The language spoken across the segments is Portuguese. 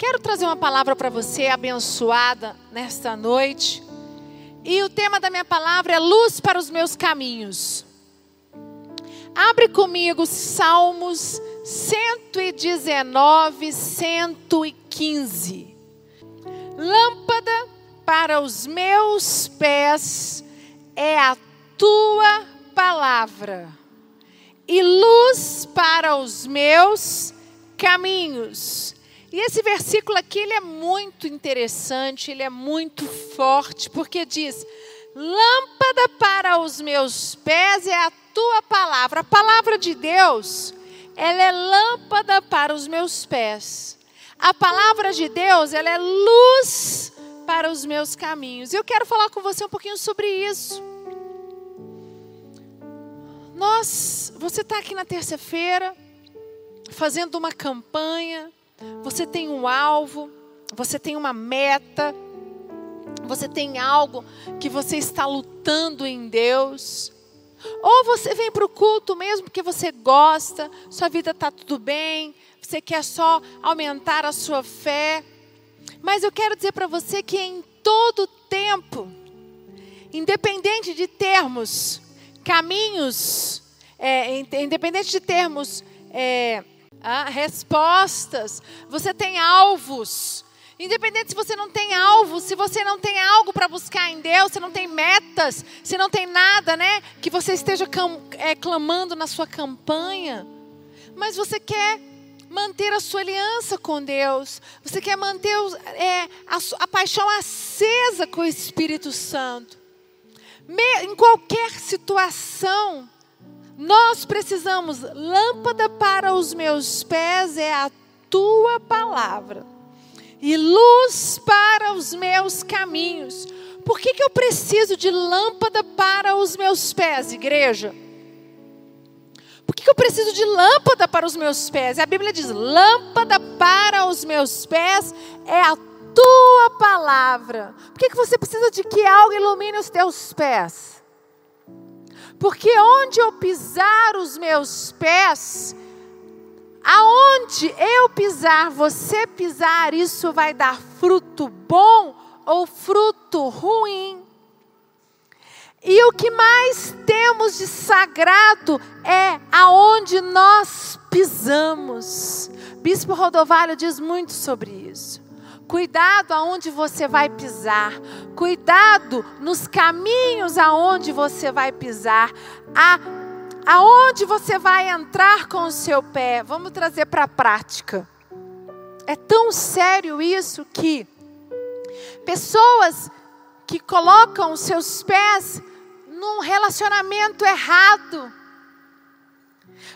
Quero trazer uma palavra para você abençoada nesta noite. E o tema da minha palavra é luz para os meus caminhos. Abre comigo Salmos 119, 115. Lâmpada para os meus pés é a tua palavra, e luz para os meus caminhos. E esse versículo aqui ele é muito interessante, ele é muito forte, porque diz: Lâmpada para os meus pés é a tua palavra. A palavra de Deus, ela é lâmpada para os meus pés. A palavra de Deus, ela é luz para os meus caminhos. Eu quero falar com você um pouquinho sobre isso. Nós, você está aqui na terça-feira, fazendo uma campanha, você tem um alvo, você tem uma meta, você tem algo que você está lutando em Deus. Ou você vem para o culto mesmo porque você gosta, sua vida está tudo bem, você quer só aumentar a sua fé. Mas eu quero dizer para você que em todo tempo, independente de termos caminhos, é, independente de termos é, ah, respostas, você tem alvos. Independente se você não tem alvo, se você não tem algo para buscar em Deus, se não tem metas, se não tem nada, né, que você esteja é, clamando na sua campanha, mas você quer manter a sua aliança com Deus, você quer manter é, a, a paixão acesa com o Espírito Santo. Me, em qualquer situação, nós precisamos, lâmpada para os meus pés é a tua palavra, e luz para os meus caminhos. Por que, que eu preciso de lâmpada para os meus pés, igreja? Por que, que eu preciso de lâmpada para os meus pés? A Bíblia diz: lâmpada para os meus pés é a tua palavra. Por que, que você precisa de que algo ilumine os teus pés? Porque onde eu pisar os meus pés, aonde eu pisar, você pisar, isso vai dar fruto bom ou fruto ruim. E o que mais temos de sagrado é aonde nós pisamos. Bispo Rodovalho diz muito sobre isso. Cuidado aonde você vai pisar. Cuidado nos caminhos aonde você vai pisar. A, aonde você vai entrar com o seu pé. Vamos trazer para a prática. É tão sério isso que pessoas que colocam os seus pés num relacionamento errado.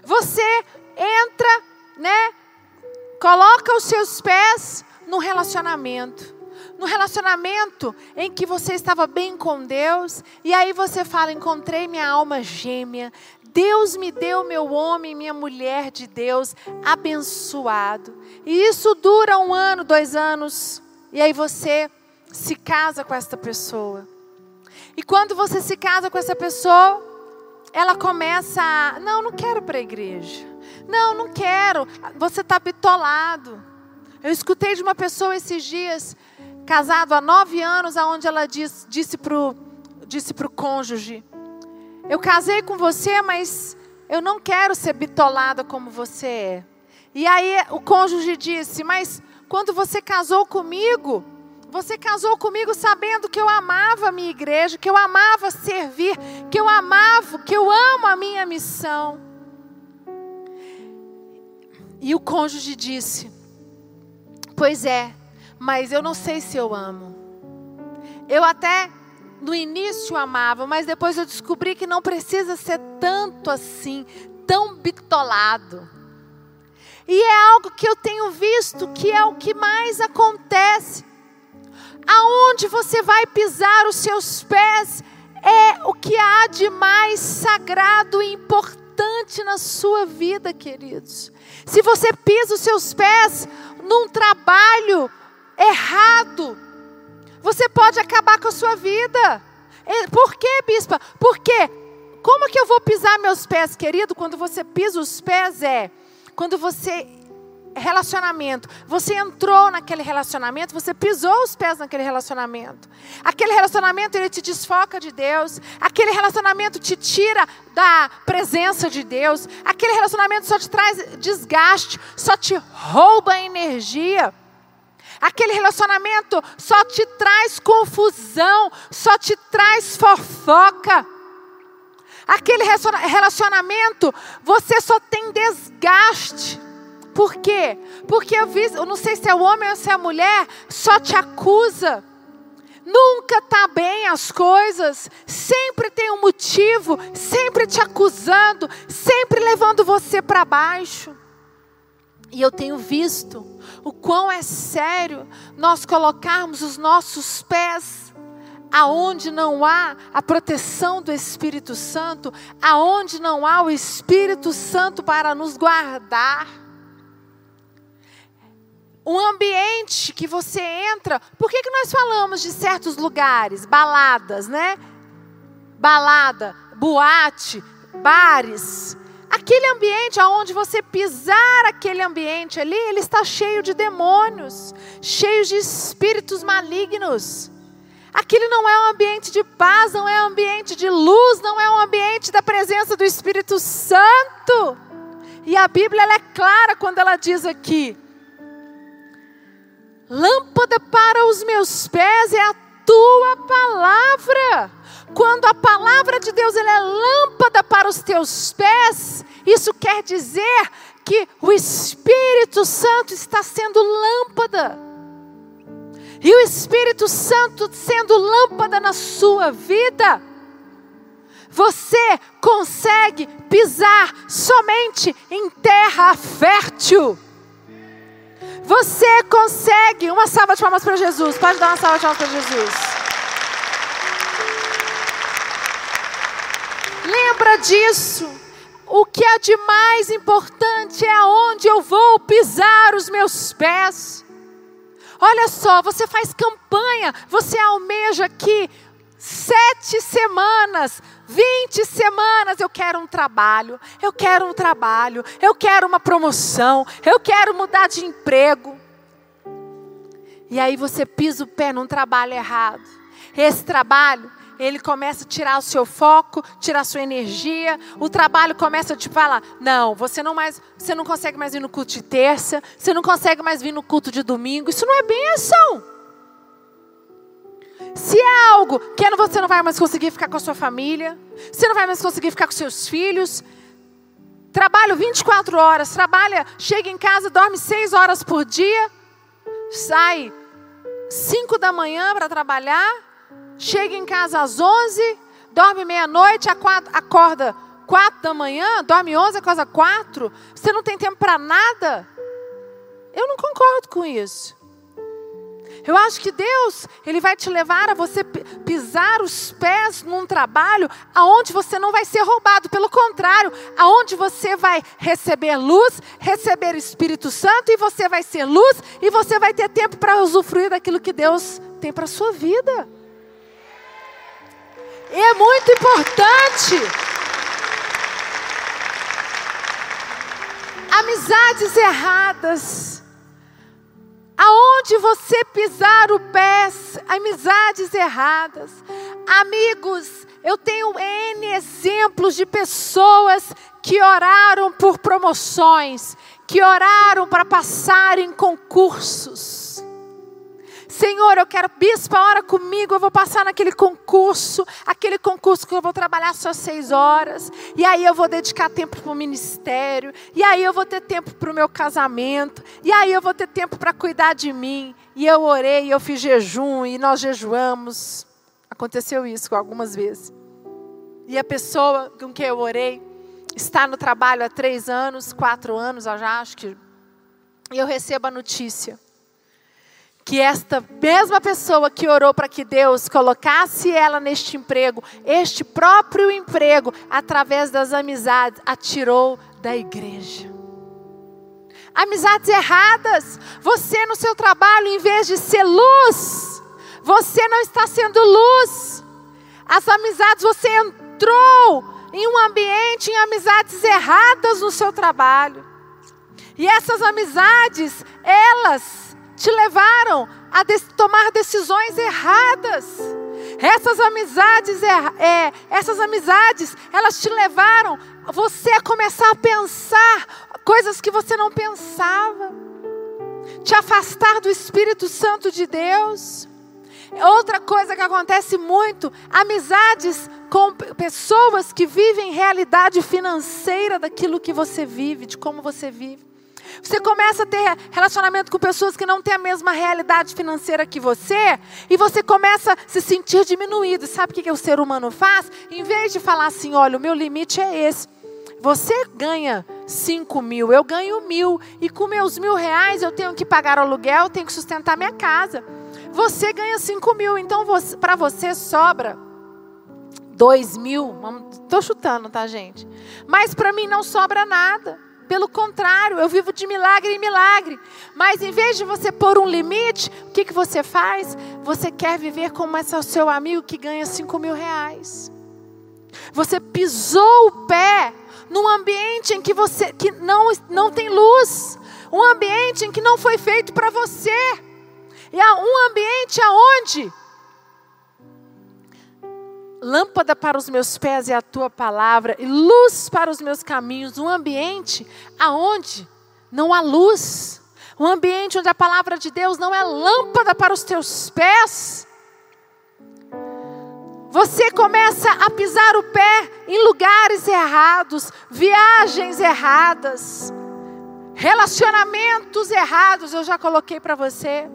Você entra, né? Coloca os seus pés no relacionamento. No relacionamento em que você estava bem com Deus, e aí você fala: encontrei minha alma gêmea, Deus me deu meu homem, minha mulher de Deus, abençoado. E isso dura um ano, dois anos, e aí você se casa com essa pessoa. E quando você se casa com essa pessoa, ela começa a: não, não quero para a igreja. Não, não quero. Você está bitolado. Eu escutei de uma pessoa esses dias, casado há nove anos, aonde ela diz, disse para o disse pro cônjuge: Eu casei com você, mas eu não quero ser bitolada como você é. E aí o cônjuge disse: Mas quando você casou comigo, você casou comigo sabendo que eu amava a minha igreja, que eu amava servir, que eu amava, que eu amo a minha missão. E o cônjuge disse: Pois é, mas eu não sei se eu amo. Eu até no início amava, mas depois eu descobri que não precisa ser tanto assim, tão bitolado. E é algo que eu tenho visto que é o que mais acontece. Aonde você vai pisar os seus pés é o que há de mais sagrado e importante na sua vida, queridos. Se você pisa os seus pés num trabalho errado, você pode acabar com a sua vida. Por quê, bispa? Porque como que eu vou pisar meus pés, querido? Quando você pisa os pés é quando você relacionamento, você entrou naquele relacionamento, você pisou os pés naquele relacionamento. Aquele relacionamento ele te desfoca de Deus, aquele relacionamento te tira da presença de Deus, aquele relacionamento só te traz desgaste, só te rouba energia. Aquele relacionamento só te traz confusão, só te traz fofoca. Aquele relacionamento, você só tem desgaste. Por quê? Porque eu, vi, eu não sei se é o homem ou se é a mulher, só te acusa. Nunca está bem as coisas, sempre tem um motivo, sempre te acusando, sempre levando você para baixo. E eu tenho visto o quão é sério nós colocarmos os nossos pés aonde não há a proteção do Espírito Santo, aonde não há o Espírito Santo para nos guardar. Um ambiente que você entra, por que, que nós falamos de certos lugares, baladas, né? Balada, boate, bares. Aquele ambiente aonde você pisar aquele ambiente ali, ele está cheio de demônios, cheio de espíritos malignos. Aquele não é um ambiente de paz, não é um ambiente de luz, não é um ambiente da presença do Espírito Santo. E a Bíblia é clara quando ela diz aqui: Lâmpada para os meus pés é a tua palavra. Quando a palavra de Deus é lâmpada para os teus pés, isso quer dizer que o Espírito Santo está sendo lâmpada e o Espírito Santo sendo lâmpada na sua vida, você consegue pisar somente em terra fértil. Você consegue. Uma salva de palmas para Jesus. Pode dar uma salva de palmas para Jesus. Lembra disso. O que é de mais importante é aonde eu vou pisar os meus pés. Olha só, você faz campanha, você almeja aqui sete semanas, vinte semanas. Eu quero um trabalho, eu quero um trabalho, eu quero uma promoção, eu quero mudar de emprego. E aí você pisa o pé num trabalho errado. Esse trabalho ele começa a tirar o seu foco, tirar a sua energia. O trabalho começa a te falar: não, você não mais, você não consegue mais vir no culto de terça, você não consegue mais vir no culto de domingo. Isso não é bem ação. Se é algo que você não vai mais conseguir ficar com a sua família, você não vai mais conseguir ficar com seus filhos, trabalho 24 horas, trabalha, chega em casa, dorme 6 horas por dia, sai 5 da manhã para trabalhar, chega em casa às 11, dorme meia-noite, acorda 4 da manhã, dorme 11, acorda 4, você não tem tempo para nada? Eu não concordo com isso. Eu acho que Deus, Ele vai te levar a você pisar os pés num trabalho aonde você não vai ser roubado, pelo contrário, aonde você vai receber luz, receber Espírito Santo e você vai ser luz e você vai ter tempo para usufruir daquilo que Deus tem para a sua vida. É muito importante. Amizades erradas. Aonde você pisar o pé, amizades erradas. Amigos, eu tenho N exemplos de pessoas que oraram por promoções, que oraram para passar em concursos Senhor, eu quero, bispo, ora comigo, eu vou passar naquele concurso, aquele concurso que eu vou trabalhar só seis horas, e aí eu vou dedicar tempo para o ministério, e aí eu vou ter tempo para o meu casamento, e aí eu vou ter tempo para cuidar de mim. E eu orei, eu fiz jejum, e nós jejuamos. Aconteceu isso algumas vezes. E a pessoa com quem eu orei está no trabalho há três anos, quatro anos, eu já acho que. E eu recebo a notícia que esta mesma pessoa que orou para que Deus colocasse ela neste emprego, este próprio emprego, através das amizades, a tirou da igreja. Amizades erradas. Você no seu trabalho, em vez de ser luz, você não está sendo luz. As amizades, você entrou em um ambiente, em amizades erradas no seu trabalho. E essas amizades, elas te levaram a tomar decisões erradas. Essas amizades, é, é, essas amizades, elas te levaram você a começar a pensar coisas que você não pensava, te afastar do Espírito Santo de Deus. Outra coisa que acontece muito, amizades com pessoas que vivem realidade financeira daquilo que você vive, de como você vive. Você começa a ter relacionamento com pessoas que não têm a mesma realidade financeira que você, e você começa a se sentir diminuído. Sabe o que, que o ser humano faz? Em vez de falar assim, olha, o meu limite é esse. Você ganha 5 mil, eu ganho mil, e com meus mil reais eu tenho que pagar aluguel, tenho que sustentar minha casa. Você ganha 5 mil, então para você sobra 2 mil. Estou chutando, tá, gente? Mas para mim não sobra nada. Pelo contrário, eu vivo de milagre em milagre. Mas em vez de você pôr um limite, o que, que você faz? Você quer viver como esse seu amigo que ganha 5 mil reais. Você pisou o pé num ambiente em que você que não, não tem luz. Um ambiente em que não foi feito para você. E há um ambiente aonde lâmpada para os meus pés é a tua palavra e luz para os meus caminhos. Um ambiente aonde não há luz. Um ambiente onde a palavra de Deus não é lâmpada para os teus pés. Você começa a pisar o pé em lugares errados, viagens erradas, relacionamentos errados, eu já coloquei para você.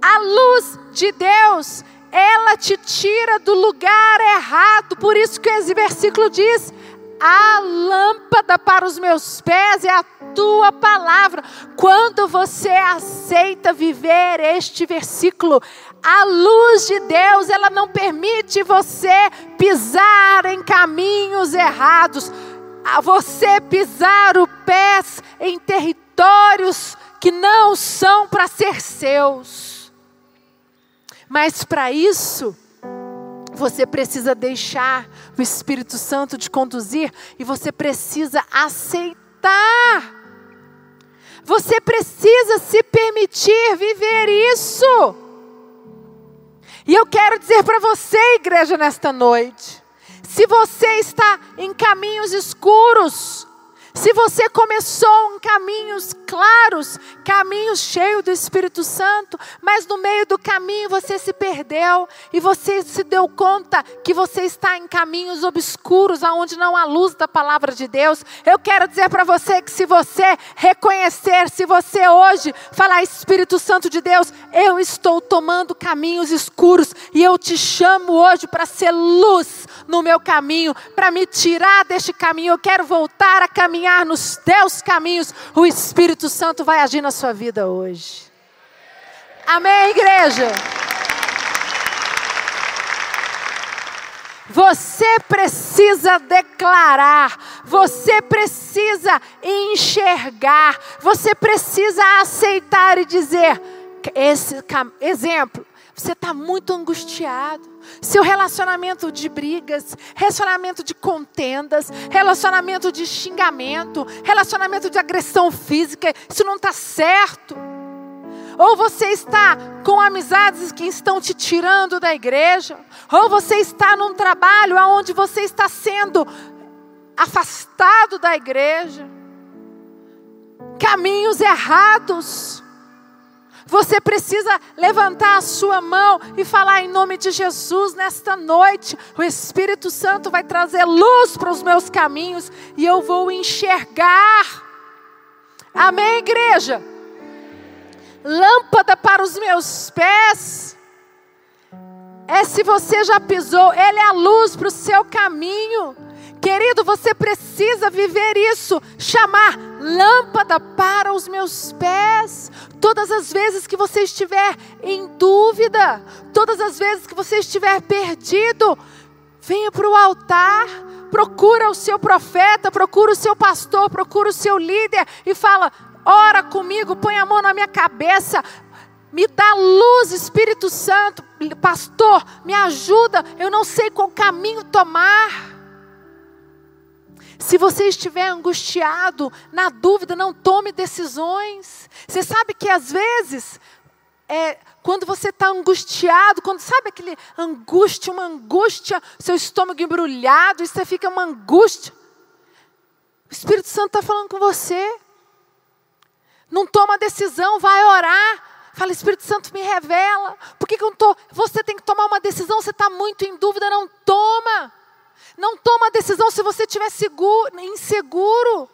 A luz de Deus ela te tira do lugar errado. Por isso que esse versículo diz: a lâmpada para os meus pés é a tua palavra. Quando você aceita viver este versículo, a luz de Deus, ela não permite você pisar em caminhos errados, a você pisar o pés em territórios que não são para ser seus. Mas para isso, você precisa deixar o Espírito Santo te conduzir e você precisa aceitar. Você precisa se permitir viver isso. E eu quero dizer para você, igreja, nesta noite: se você está em caminhos escuros, se você começou em caminhos claros, caminhos cheios do Espírito Santo, mas no meio do caminho você se perdeu e você se deu conta que você está em caminhos obscuros, aonde não há luz da palavra de Deus, eu quero dizer para você que se você reconhecer, se você hoje falar Espírito Santo de Deus, eu estou tomando caminhos escuros e eu te chamo hoje para ser luz no meu caminho, para me tirar deste caminho, eu quero voltar a caminhar caminhar nos teus caminhos, o Espírito Santo vai agir na sua vida hoje. Amém, igreja? Você precisa declarar, você precisa enxergar, você precisa aceitar e dizer: esse exemplo, você está muito angustiado seu relacionamento de brigas, relacionamento de contendas, relacionamento de xingamento, relacionamento de agressão física, isso não está certo. Ou você está com amizades que estão te tirando da igreja, ou você está num trabalho onde você está sendo afastado da igreja, caminhos errados. Você precisa levantar a sua mão e falar em nome de Jesus nesta noite. O Espírito Santo vai trazer luz para os meus caminhos e eu vou enxergar. Amém, igreja? Lâmpada para os meus pés. É se você já pisou, Ele é a luz para o seu caminho. Querido, você precisa viver isso, chamar lâmpada para os meus pés. Todas as vezes que você estiver em dúvida, todas as vezes que você estiver perdido, venha para o altar, procura o seu profeta, procura o seu pastor, procura o seu líder e fala: ora comigo, põe a mão na minha cabeça, me dá luz, Espírito Santo, pastor, me ajuda, eu não sei qual caminho tomar. Se você estiver angustiado, na dúvida, não tome decisões. Você sabe que às vezes, é, quando você está angustiado, quando sabe aquele angústia, uma angústia, seu estômago embrulhado, e você fica uma angústia. O Espírito Santo está falando com você. Não toma decisão, vai orar. Fala, Espírito Santo, me revela. Por que, que eu não? Você tem que tomar uma decisão, você está muito em dúvida, não toma. Não toma decisão se você estiver seguro, inseguro.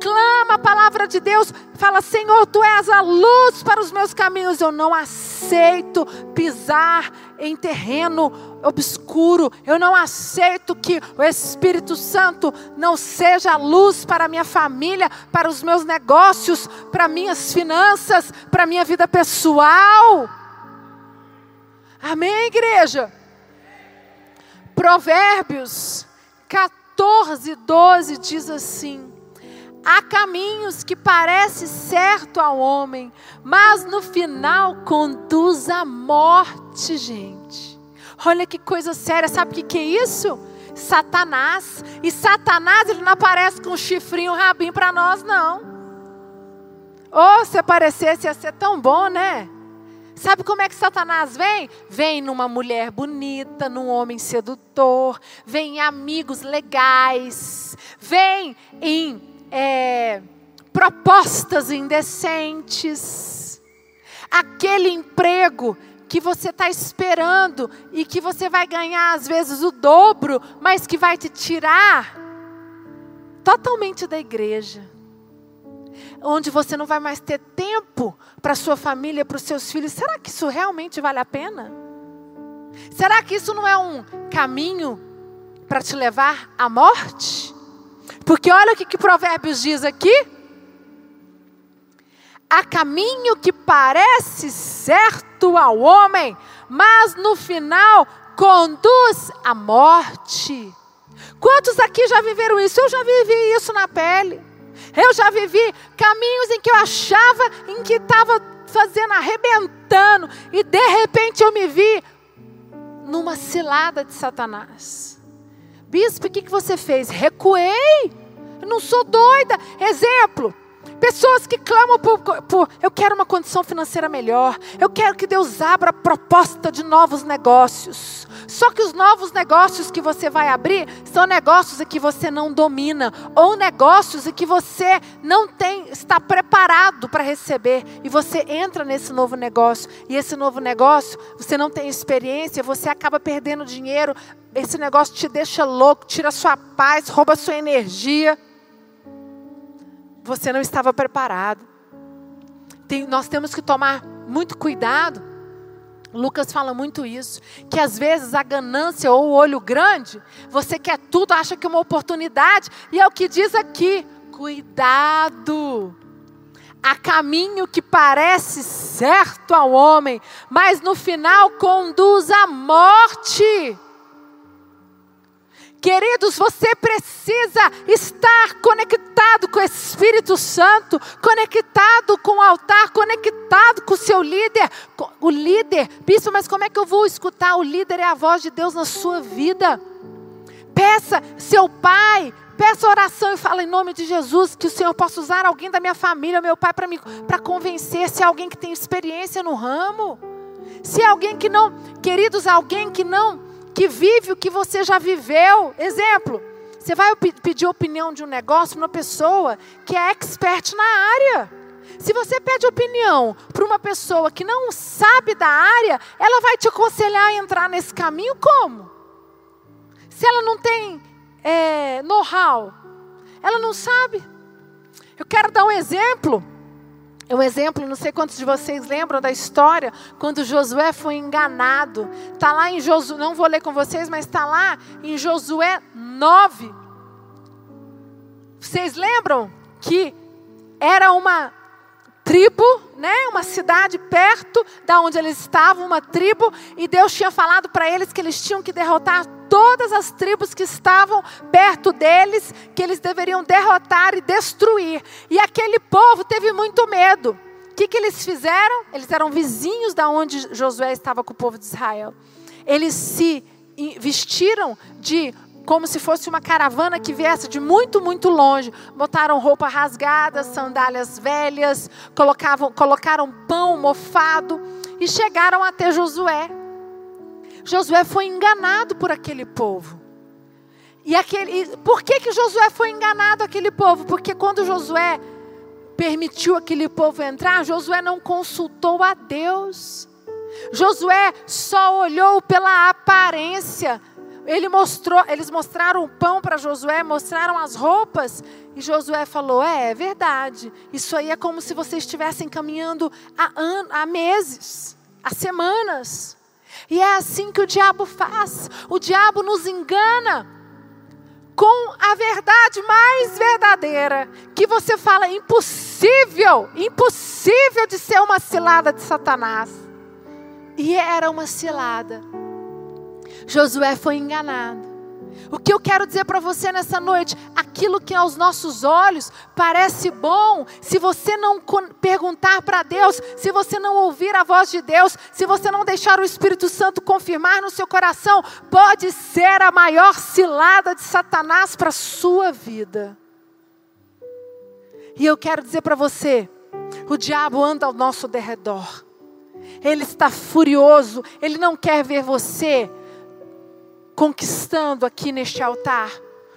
Clama a palavra de Deus. Fala, Senhor, Tu és a luz para os meus caminhos. Eu não aceito pisar em terreno obscuro. Eu não aceito que o Espírito Santo não seja a luz para a minha família, para os meus negócios, para minhas finanças, para a minha vida pessoal. Amém, igreja? Provérbios 14, 12 diz assim: Há caminhos que parecem certo ao homem, mas no final conduz à morte, gente. Olha que coisa séria, sabe o que, que é isso? Satanás. E Satanás, ele não aparece com um chifrinho, um rabinho para nós, não. Ou oh, se aparecesse, ia ser tão bom, né? Sabe como é que Satanás vem? Vem numa mulher bonita, num homem sedutor, vem em amigos legais, vem em é, propostas indecentes. Aquele emprego que você está esperando e que você vai ganhar às vezes o dobro, mas que vai te tirar totalmente da igreja onde você não vai mais ter tempo para sua família, para os seus filhos. Será que isso realmente vale a pena? Será que isso não é um caminho para te levar à morte? Porque olha o que, que Provérbios diz aqui. Há caminho que parece certo ao homem, mas no final conduz à morte. Quantos aqui já viveram isso? Eu já vivi isso na pele. Eu já vivi caminhos em que eu achava em que estava fazendo, arrebentando, e de repente eu me vi numa cilada de Satanás. Bispo, o que, que você fez? Recuei. Não sou doida. Exemplo. Pessoas que clamam por, por, eu quero uma condição financeira melhor. Eu quero que Deus abra a proposta de novos negócios. Só que os novos negócios que você vai abrir são negócios em que você não domina ou negócios em que você não tem está preparado para receber e você entra nesse novo negócio e esse novo negócio você não tem experiência, você acaba perdendo dinheiro. Esse negócio te deixa louco, tira sua paz, rouba sua energia. Você não estava preparado. Tem, nós temos que tomar muito cuidado. Lucas fala muito isso, que às vezes a ganância ou o olho grande, você quer tudo, acha que é uma oportunidade, e é o que diz aqui: cuidado. Há caminho que parece certo ao homem, mas no final conduz à morte. Queridos, você precisa estar conectado com o Espírito Santo, conectado com o altar, conectado com o seu líder. O líder, bispo, mas como é que eu vou escutar? O líder é a voz de Deus na sua vida. Peça, seu pai, peça oração e fala em nome de Jesus que o Senhor possa usar alguém da minha família, meu pai, para convencer. Se é alguém que tem experiência no ramo, se é alguém que não, queridos, alguém que não que vive o que você já viveu. Exemplo, você vai pedir opinião de um negócio para uma pessoa que é expert na área. Se você pede opinião para uma pessoa que não sabe da área, ela vai te aconselhar a entrar nesse caminho como? Se ela não tem é, know-how, ela não sabe. Eu quero dar um exemplo um exemplo, não sei quantos de vocês lembram da história, quando Josué foi enganado. Está lá em Josué, não vou ler com vocês, mas está lá em Josué 9. Vocês lembram que era uma tribo, né, uma cidade perto da onde eles estavam, uma tribo, e Deus tinha falado para eles que eles tinham que derrotar todas as tribos que estavam perto deles, que eles deveriam derrotar e destruir. E aquele povo teve muito medo. O que, que eles fizeram? Eles eram vizinhos da onde Josué estava com o povo de Israel. Eles se vestiram de como se fosse uma caravana que viesse de muito, muito longe. Botaram roupa rasgada, sandálias velhas, colocavam, colocaram pão mofado e chegaram até Josué. Josué foi enganado por aquele povo. E aquele, por que, que Josué foi enganado aquele povo? Porque quando Josué permitiu aquele povo entrar, Josué não consultou a Deus. Josué só olhou pela aparência. Ele mostrou, eles mostraram o pão para Josué, mostraram as roupas, e Josué falou: É, é verdade. Isso aí é como se vocês estivessem caminhando há, an há meses, há semanas. E é assim que o diabo faz. O diabo nos engana com a verdade mais verdadeira, que você fala impossível, impossível de ser uma cilada de Satanás. E era uma cilada. Josué foi enganado. O que eu quero dizer para você nessa noite, aquilo que aos nossos olhos parece bom, se você não perguntar para Deus, se você não ouvir a voz de Deus, se você não deixar o Espírito Santo confirmar no seu coração, pode ser a maior cilada de Satanás para sua vida. E eu quero dizer para você, o diabo anda ao nosso derredor. Ele está furioso, ele não quer ver você conquistando aqui neste altar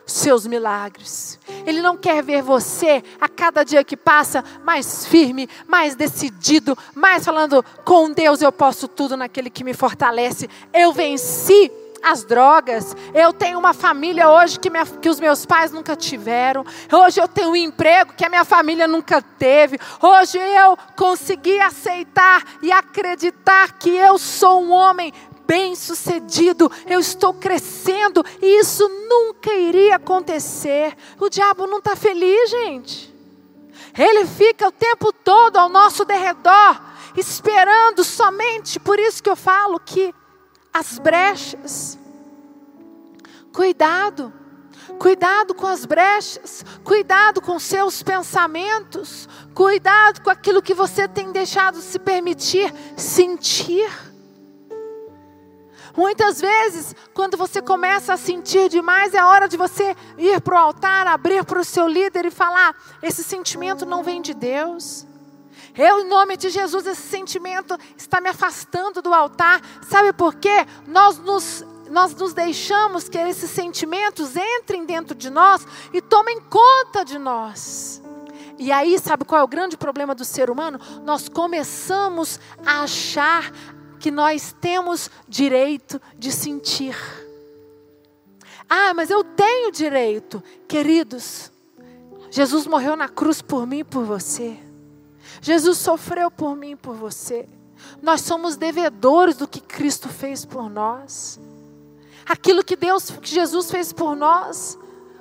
seus milagres. Ele não quer ver você a cada dia que passa mais firme, mais decidido, mais falando com Deus eu posso tudo naquele que me fortalece. Eu venci as drogas. Eu tenho uma família hoje que, minha, que, os meus pais nunca tiveram. Hoje eu tenho um emprego que a minha família nunca teve. Hoje eu consegui aceitar e acreditar que eu sou um homem bem-sucedido, eu estou crescendo e isso nunca iria acontecer. O diabo não está feliz, gente. Ele fica o tempo todo ao nosso derredor, esperando somente. Por isso que eu falo que as brechas, cuidado. Cuidado com as brechas, cuidado com seus pensamentos, cuidado com aquilo que você tem deixado se permitir sentir. Muitas vezes, quando você começa a sentir demais, é hora de você ir para o altar, abrir para o seu líder e falar: esse sentimento não vem de Deus. Eu, em nome de Jesus, esse sentimento está me afastando do altar. Sabe por quê? Nós nos, nós nos deixamos que esses sentimentos entrem dentro de nós e tomem conta de nós. E aí, sabe qual é o grande problema do ser humano? Nós começamos a achar que nós temos direito de sentir. Ah, mas eu tenho direito. Queridos, Jesus morreu na cruz por mim e por você. Jesus sofreu por mim e por você. Nós somos devedores do que Cristo fez por nós. Aquilo que Deus, que Jesus fez por nós,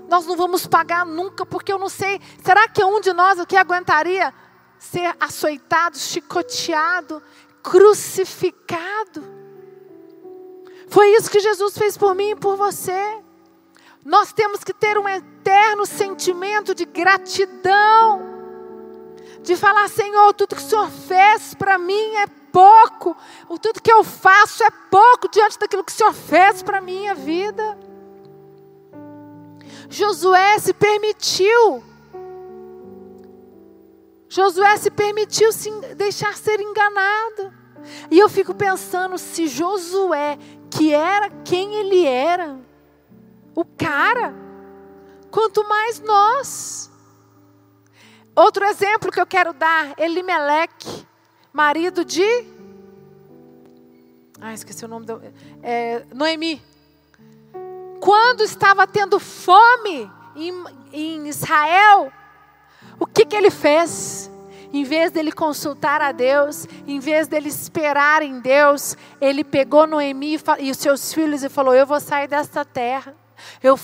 nós não vamos pagar nunca, porque eu não sei, será que um de nós aqui aguentaria ser açoitado, chicoteado, crucificado. Foi isso que Jesus fez por mim e por você. Nós temos que ter um eterno sentimento de gratidão, de falar: Senhor, tudo que o Senhor fez para mim é pouco, o tudo que eu faço é pouco diante daquilo que o Senhor fez para a minha vida. Josué se permitiu Josué se permitiu se deixar ser enganado. E eu fico pensando se Josué, que era quem ele era, o cara, quanto mais nós. Outro exemplo que eu quero dar, Elimeleque, marido de. Ah, esqueci o nome do. É, Noemi. Quando estava tendo fome em, em Israel, o que, que ele fez? Em vez dele consultar a Deus, em vez dele esperar em Deus, ele pegou Noemi e os seus filhos e falou: Eu vou sair desta terra. Eu,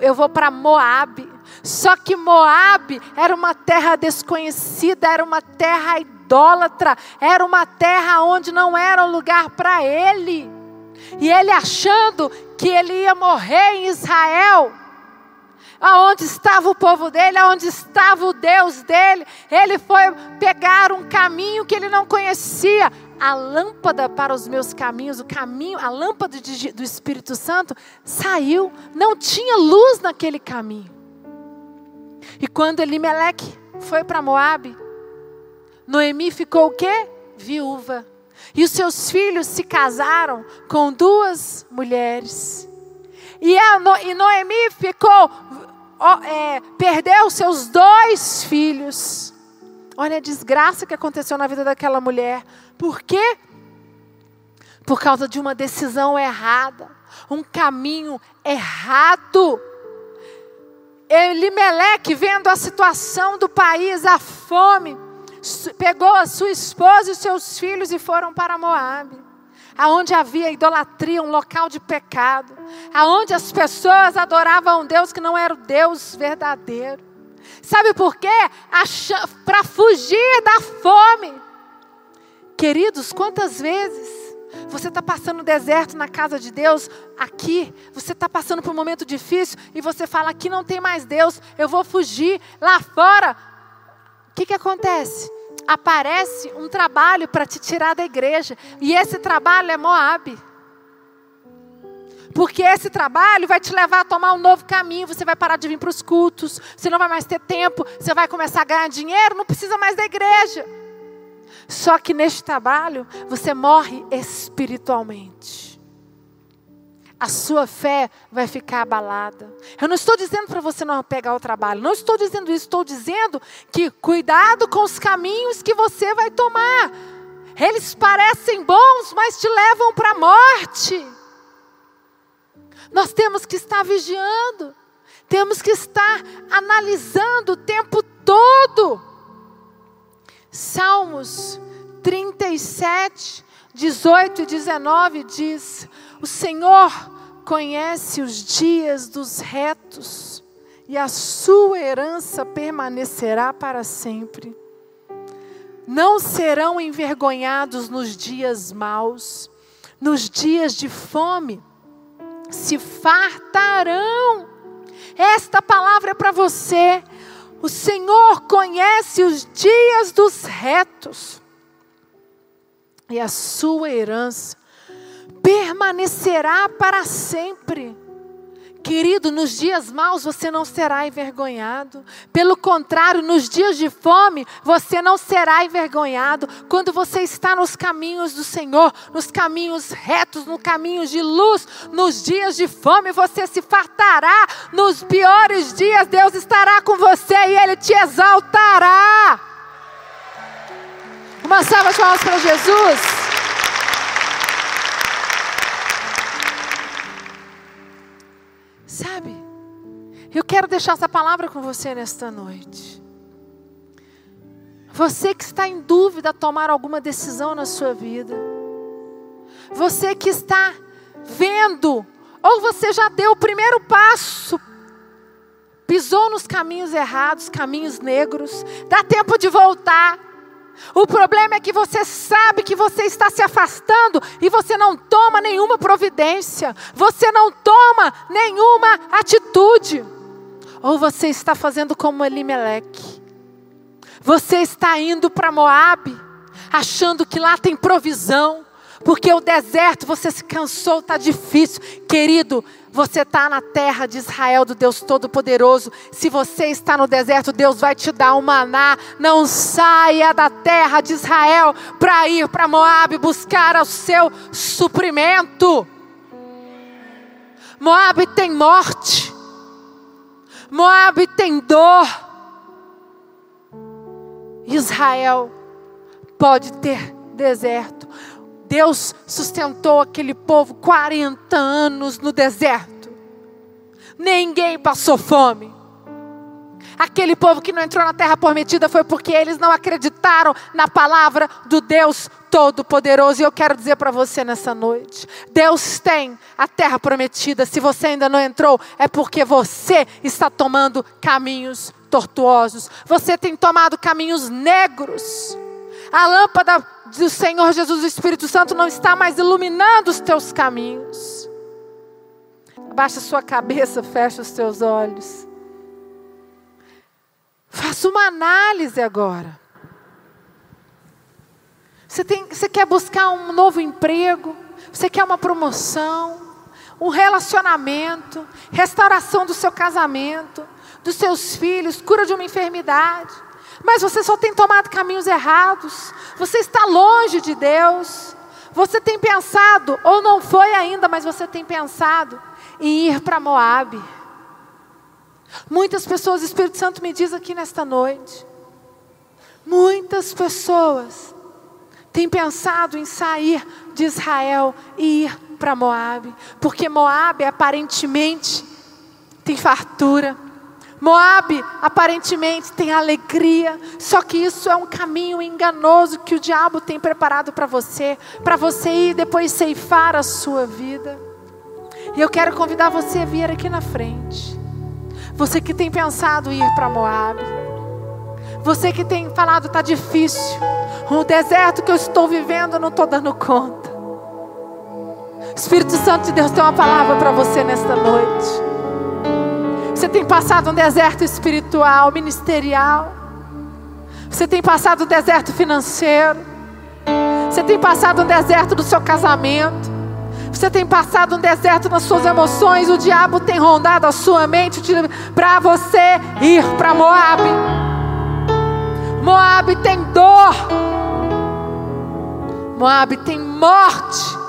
eu vou para Moab. Só que Moab era uma terra desconhecida, era uma terra idólatra, era uma terra onde não era um lugar para ele. E ele achando que ele ia morrer em Israel, aonde estava o povo dele, aonde estava o Deus dele. Ele foi pegar um caminho que ele não conhecia. a lâmpada para os meus caminhos, o caminho, a lâmpada de, do Espírito Santo saiu, não tinha luz naquele caminho. E quando Elimeleque foi para Moabe, Noemi ficou o quê? Viúva. E os seus filhos se casaram com duas mulheres. E, a, e Noemi ficou, é, perdeu seus dois filhos. Olha a desgraça que aconteceu na vida daquela mulher. Por quê? Por causa de uma decisão errada, um caminho errado. Elimeleque, vendo a situação do país, a fome, pegou a sua esposa e seus filhos e foram para Moabe. Aonde havia idolatria, um local de pecado, aonde as pessoas adoravam um Deus que não era o Deus verdadeiro. Sabe por quê? Para fugir da fome. Queridos, quantas vezes você está passando deserto na casa de Deus, aqui, você está passando por um momento difícil e você fala: aqui não tem mais Deus, eu vou fugir. Lá fora, o que, que acontece? Aparece um trabalho para te tirar da igreja, e esse trabalho é Moab. Porque esse trabalho vai te levar a tomar um novo caminho. Você vai parar de vir para os cultos, você não vai mais ter tempo, você vai começar a ganhar dinheiro, não precisa mais da igreja. Só que neste trabalho você morre espiritualmente. A sua fé vai ficar abalada. Eu não estou dizendo para você não pegar o trabalho, não estou dizendo isso, estou dizendo que cuidado com os caminhos que você vai tomar. Eles parecem bons, mas te levam para a morte. Nós temos que estar vigiando, temos que estar analisando o tempo todo. Salmos 37, 18 e 19 diz: O Senhor conhece os dias dos retos, e a sua herança permanecerá para sempre. Não serão envergonhados nos dias maus, nos dias de fome se fartarão. Esta palavra é para você. O Senhor conhece os dias dos retos, e a sua herança permanecerá para sempre. Querido, nos dias maus você não será envergonhado. Pelo contrário, nos dias de fome você não será envergonhado. Quando você está nos caminhos do Senhor, nos caminhos retos, nos caminhos de luz, nos dias de fome você se fartará. Nos piores dias Deus estará com você e Ele te exaltará. Uma salva de palmas para Jesus. Sabe? Eu quero deixar essa palavra com você nesta noite. Você que está em dúvida a tomar alguma decisão na sua vida. Você que está vendo, ou você já deu o primeiro passo, pisou nos caminhos errados, caminhos negros, dá tempo de voltar. O problema é que você sabe que você está se afastando e você não toma nenhuma providência, você não toma nenhuma atitude. Ou você está fazendo como Elimeleque. Você está indo para Moabe, achando que lá tem provisão, porque o deserto você se cansou, está difícil. Querido, você está na terra de Israel, do Deus Todo-Poderoso. Se você está no deserto, Deus vai te dar um maná. Não saia da terra de Israel para ir para Moab buscar o seu suprimento. Moab tem morte. Moab tem dor. Israel pode ter deserto. Deus sustentou aquele povo 40 anos no deserto. Ninguém passou fome. Aquele povo que não entrou na terra prometida foi porque eles não acreditaram na palavra do Deus Todo-Poderoso. E eu quero dizer para você nessa noite: Deus tem a terra prometida. Se você ainda não entrou, é porque você está tomando caminhos tortuosos. Você tem tomado caminhos negros. A lâmpada do Senhor Jesus, o Espírito Santo, não está mais iluminando os teus caminhos. Abaixa sua cabeça, fecha os teus olhos. Faça uma análise agora. Você, tem, você quer buscar um novo emprego, você quer uma promoção, um relacionamento, restauração do seu casamento, dos seus filhos, cura de uma enfermidade. Mas você só tem tomado caminhos errados. Você está longe de Deus. Você tem pensado, ou não foi ainda, mas você tem pensado em ir para Moabe. Muitas pessoas, o Espírito Santo me diz aqui nesta noite. Muitas pessoas têm pensado em sair de Israel e ir para Moabe, porque Moabe aparentemente tem fartura. Moabe aparentemente tem alegria, só que isso é um caminho enganoso que o diabo tem preparado para você, para você ir depois ceifar a sua vida. E eu quero convidar você a vir aqui na frente. Você que tem pensado ir para Moabe. Você que tem falado está difícil. O deserto que eu estou vivendo eu não estou dando conta. Espírito Santo de Deus tem uma palavra para você nesta noite. Você tem passado um deserto espiritual, ministerial. Você tem passado um deserto financeiro. Você tem passado um deserto do seu casamento. Você tem passado um deserto nas suas emoções. O diabo tem rondado a sua mente para você ir para Moab. Moab tem dor. Moab tem morte.